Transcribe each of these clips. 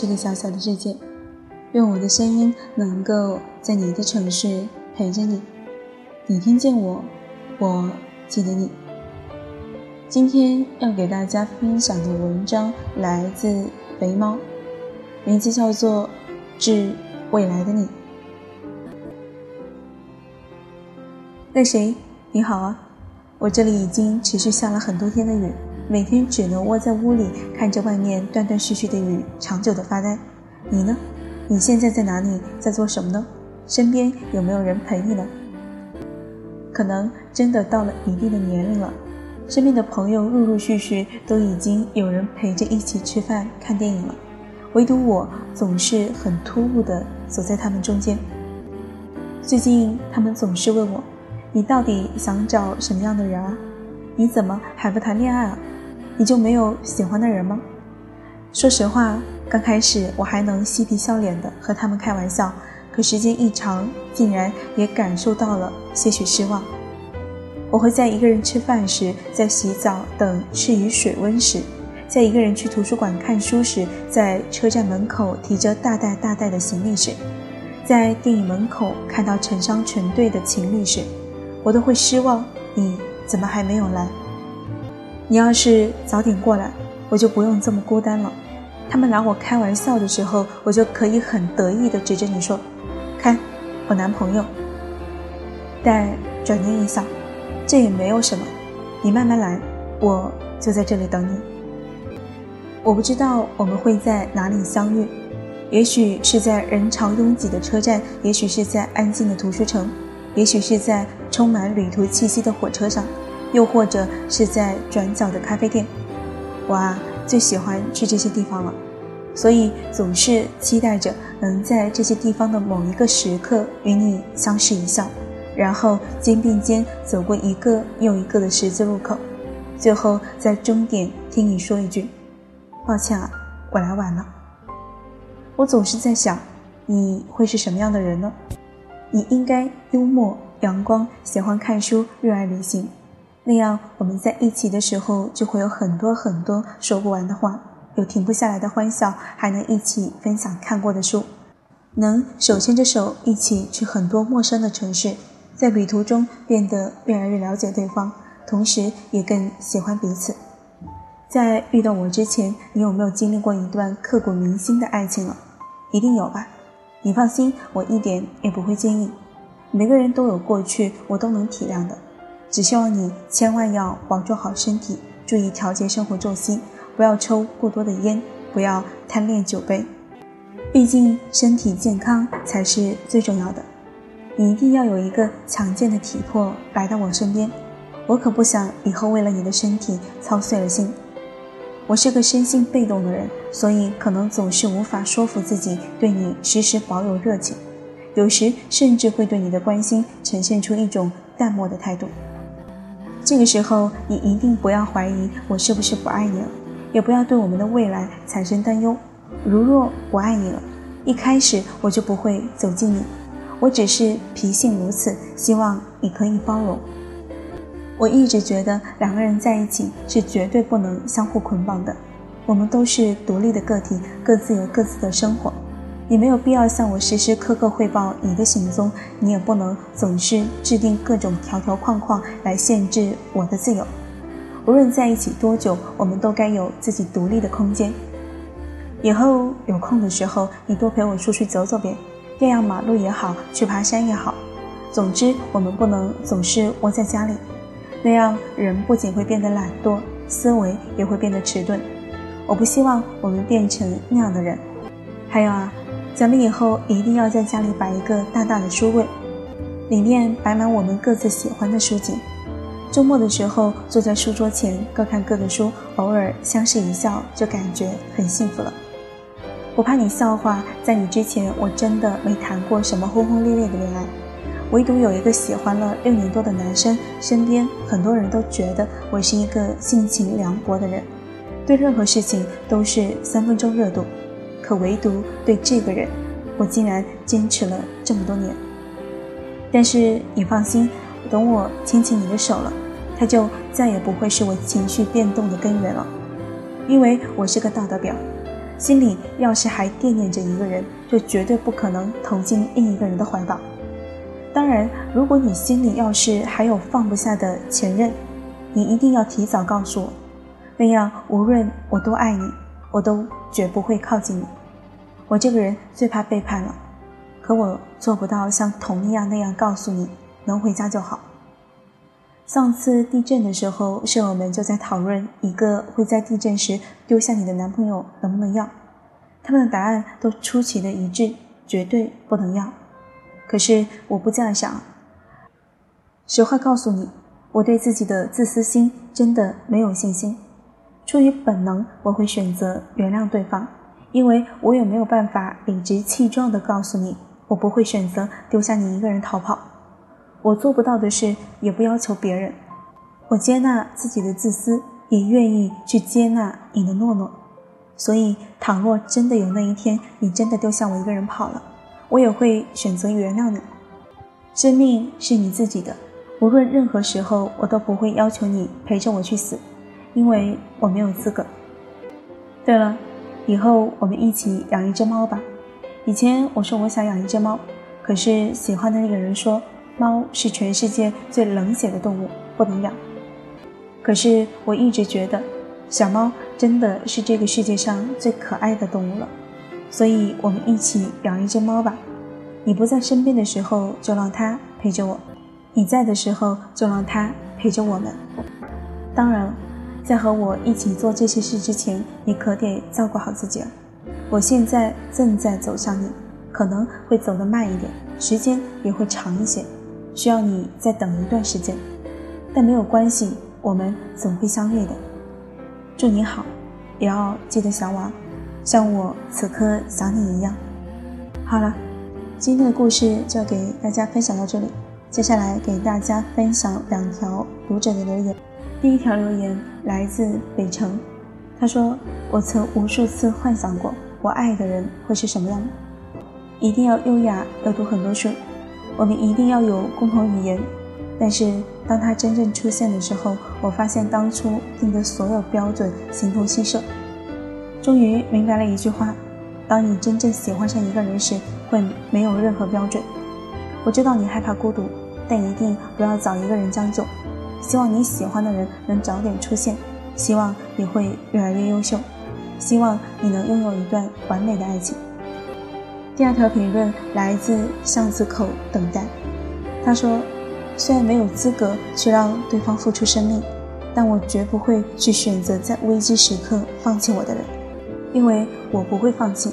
这个小小的世界。愿我的声音能够在你的城市陪着你。你听见我，我记得你。今天要给大家分享的文章来自肥猫，名字叫做《致未来的你》。那谁，你好啊！我这里已经持续下了很多天的雨。每天只能窝在屋里，看着外面断断续续的雨，长久的发呆。你呢？你现在在哪里？在做什么呢？身边有没有人陪你呢？可能真的到了一定的年龄了，身边的朋友陆陆续续都已经有人陪着一起吃饭、看电影了，唯独我总是很突兀的走在他们中间。最近他们总是问我：“你到底想找什么样的人啊？你怎么还不谈恋爱啊？”你就没有喜欢的人吗？说实话，刚开始我还能嬉皮笑脸的和他们开玩笑，可时间一长，竟然也感受到了些许失望。我会在一个人吃饭时，在洗澡等适宜水温时，在一个人去图书馆看书时，在车站门口提着大袋大袋的行李时，在电影门口看到成双成对的情侣时，我都会失望。你怎么还没有来？你要是早点过来，我就不用这么孤单了。他们拿我开玩笑的时候，我就可以很得意地指着你说：“看，我男朋友。”但转念一想，这也没有什么。你慢慢来，我就在这里等你。我不知道我们会在哪里相遇，也许是在人潮拥挤的车站，也许是在安静的图书城，也许是在充满旅途气息的火车上。又或者是在转角的咖啡店，我啊最喜欢去这些地方了，所以总是期待着能在这些地方的某一个时刻与你相视一笑，然后肩并肩走过一个又一个的十字路口，最后在终点听你说一句：“抱歉啊，我来晚了。”我总是在想，你会是什么样的人呢？你应该幽默、阳光，喜欢看书，热爱旅行。那样，我们在一起的时候，就会有很多很多说不完的话，有停不下来的欢笑，还能一起分享看过的书，能手牵着手一起去很多陌生的城市，在旅途中变得越来越了解对方，同时也更喜欢彼此。在遇到我之前，你有没有经历过一段刻骨铭心的爱情了？一定有吧？你放心，我一点也不会介意。每个人都有过去，我都能体谅的。只希望你千万要保重好身体，注意调节生活作息，不要抽过多的烟，不要贪恋酒杯。毕竟身体健康才是最重要的。你一定要有一个强健的体魄来到我身边，我可不想以后为了你的身体操碎了心。我是个生性被动的人，所以可能总是无法说服自己对你时时保有热情，有时甚至会对你的关心呈现出一种淡漠的态度。这个时候，你一定不要怀疑我是不是不爱你了，也不要对我们的未来产生担忧。如若不爱你了，一开始我就不会走近你。我只是脾性如此，希望你可以包容。我一直觉得两个人在一起是绝对不能相互捆绑的，我们都是独立的个体，各自有各自的生活。你没有必要向我时时刻刻汇报你的行踪，你也不能总是制定各种条条框框来限制我的自由。无论在一起多久，我们都该有自己独立的空间。以后有空的时候，你多陪我出去走走呗，过样马路也好，去爬山也好。总之，我们不能总是窝在家里，那样人不仅会变得懒惰，思维也会变得迟钝。我不希望我们变成那样的人。还有啊。咱们以后一定要在家里摆一个大大的书柜，里面摆满我们各自喜欢的书籍。周末的时候，坐在书桌前各看各的书，偶尔相视一笑，就感觉很幸福了。我怕你笑话，在你之前，我真的没谈过什么轰轰烈烈的恋爱，唯独有一个喜欢了六年多的男生，身边很多人都觉得我是一个性情凉薄的人，对任何事情都是三分钟热度。可唯独对这个人，我竟然坚持了这么多年。但是你放心，等我牵起你的手了，他就再也不会是我情绪变动的根源了。因为我是个道德婊，心里要是还惦念着一个人，就绝对不可能投进另一个人的怀抱。当然，如果你心里要是还有放不下的前任，你一定要提早告诉我，那样无论我多爱你，我都绝不会靠近你。我这个人最怕背叛了，可我做不到像童一样那样告诉你，能回家就好。上次地震的时候，舍友们就在讨论一个会在地震时丢下你的男朋友能不能要，他们的答案都出奇的一致，绝对不能要。可是我不这样想，实话告诉你，我对自己的自私心真的没有信心。出于本能，我会选择原谅对方，因为我也没有办法理直气壮地告诉你，我不会选择丢下你一个人逃跑。我做不到的事，也不要求别人。我接纳自己的自私，也愿意去接纳你的懦弱。所以，倘若真的有那一天，你真的丢下我一个人跑了，我也会选择原谅你。生命是你自己的，无论任何时候，我都不会要求你陪着我去死，因为我没有资格。对了，以后我们一起养一只猫吧。以前我说我想养一只猫，可是喜欢的那个人说。猫是全世界最冷血的动物，不能养。可是我一直觉得，小猫真的是这个世界上最可爱的动物了。所以，我们一起养一只猫吧。你不在身边的时候，就让它陪着我；你在的时候，就让它陪着我们。当然，在和我一起做这些事之前，你可得照顾好自己了。我现在正在走向你，可能会走得慢一点，时间也会长一些。需要你再等一段时间，但没有关系，我们总会相遇的。祝你好，也要记得想我，像我此刻想你一样。好了，今天的故事就给大家分享到这里。接下来给大家分享两条读者的留言。第一条留言来自北城，他说：“我曾无数次幻想过，我爱的人会是什么样，一定要优雅，要读很多书。”我们一定要有共同语言，但是当他真正出现的时候，我发现当初定的所有标准形同虚设。终于明白了一句话：当你真正喜欢上一个人时，会没有任何标准。我知道你害怕孤独，但一定不要找一个人将就。希望你喜欢的人能早点出现，希望你会越来越优秀，希望你能拥有一段完美的爱情。第二条评论来自巷子口等待，他说：“虽然没有资格去让对方付出生命，但我绝不会去选择在危机时刻放弃我的人，因为我不会放弃，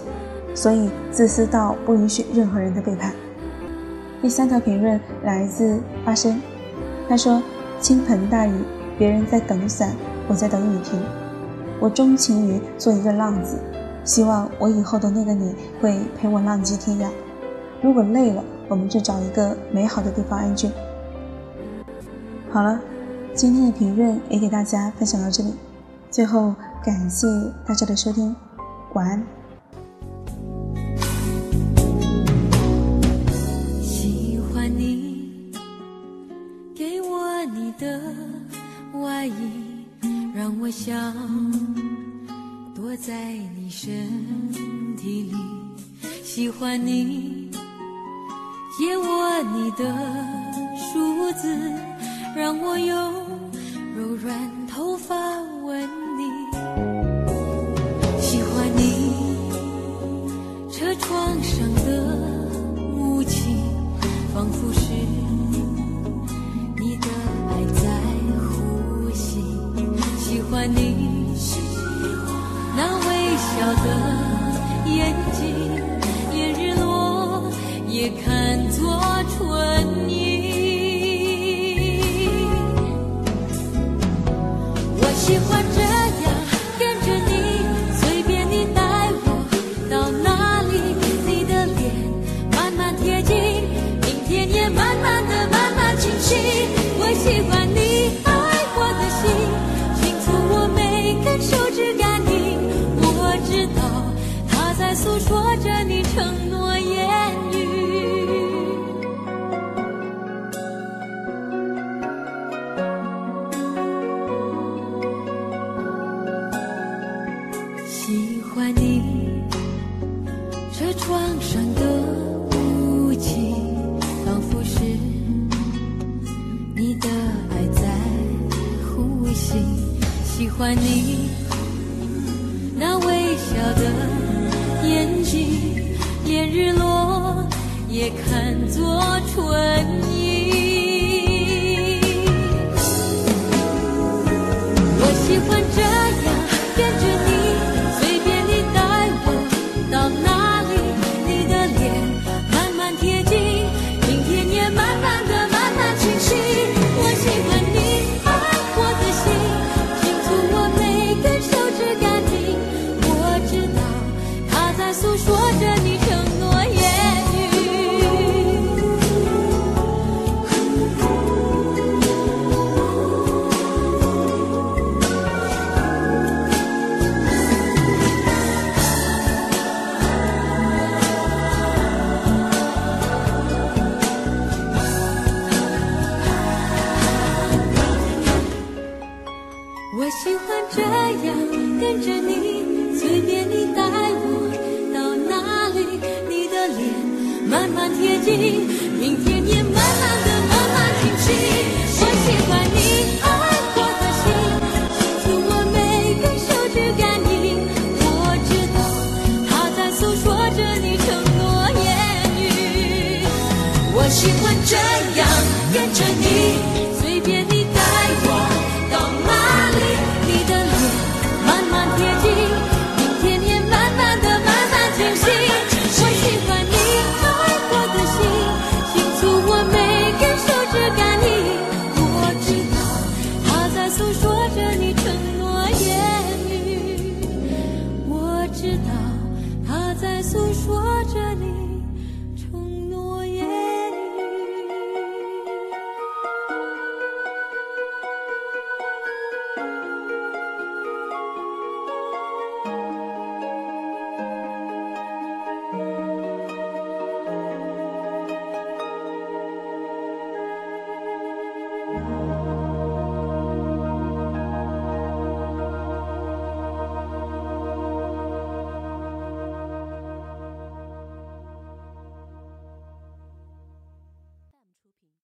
所以自私到不允许任何人的背叛。”第三条评论来自花生，他说：“倾盆大雨，别人在等伞，我在等雨停，我钟情于做一个浪子。”希望我以后的那个你会陪我浪迹天涯。如果累了，我们就找一个美好的地方安居。好了，今天的评论也给大家分享到这里。最后，感谢大家的收听，晚安。想。躲在你身体里，喜欢你，借我你的梳子，让我用柔软头发吻着你承诺言语喜欢你车窗上的雾气仿佛是你的爱在呼吸。喜欢你那微笑的连日落也看作春意。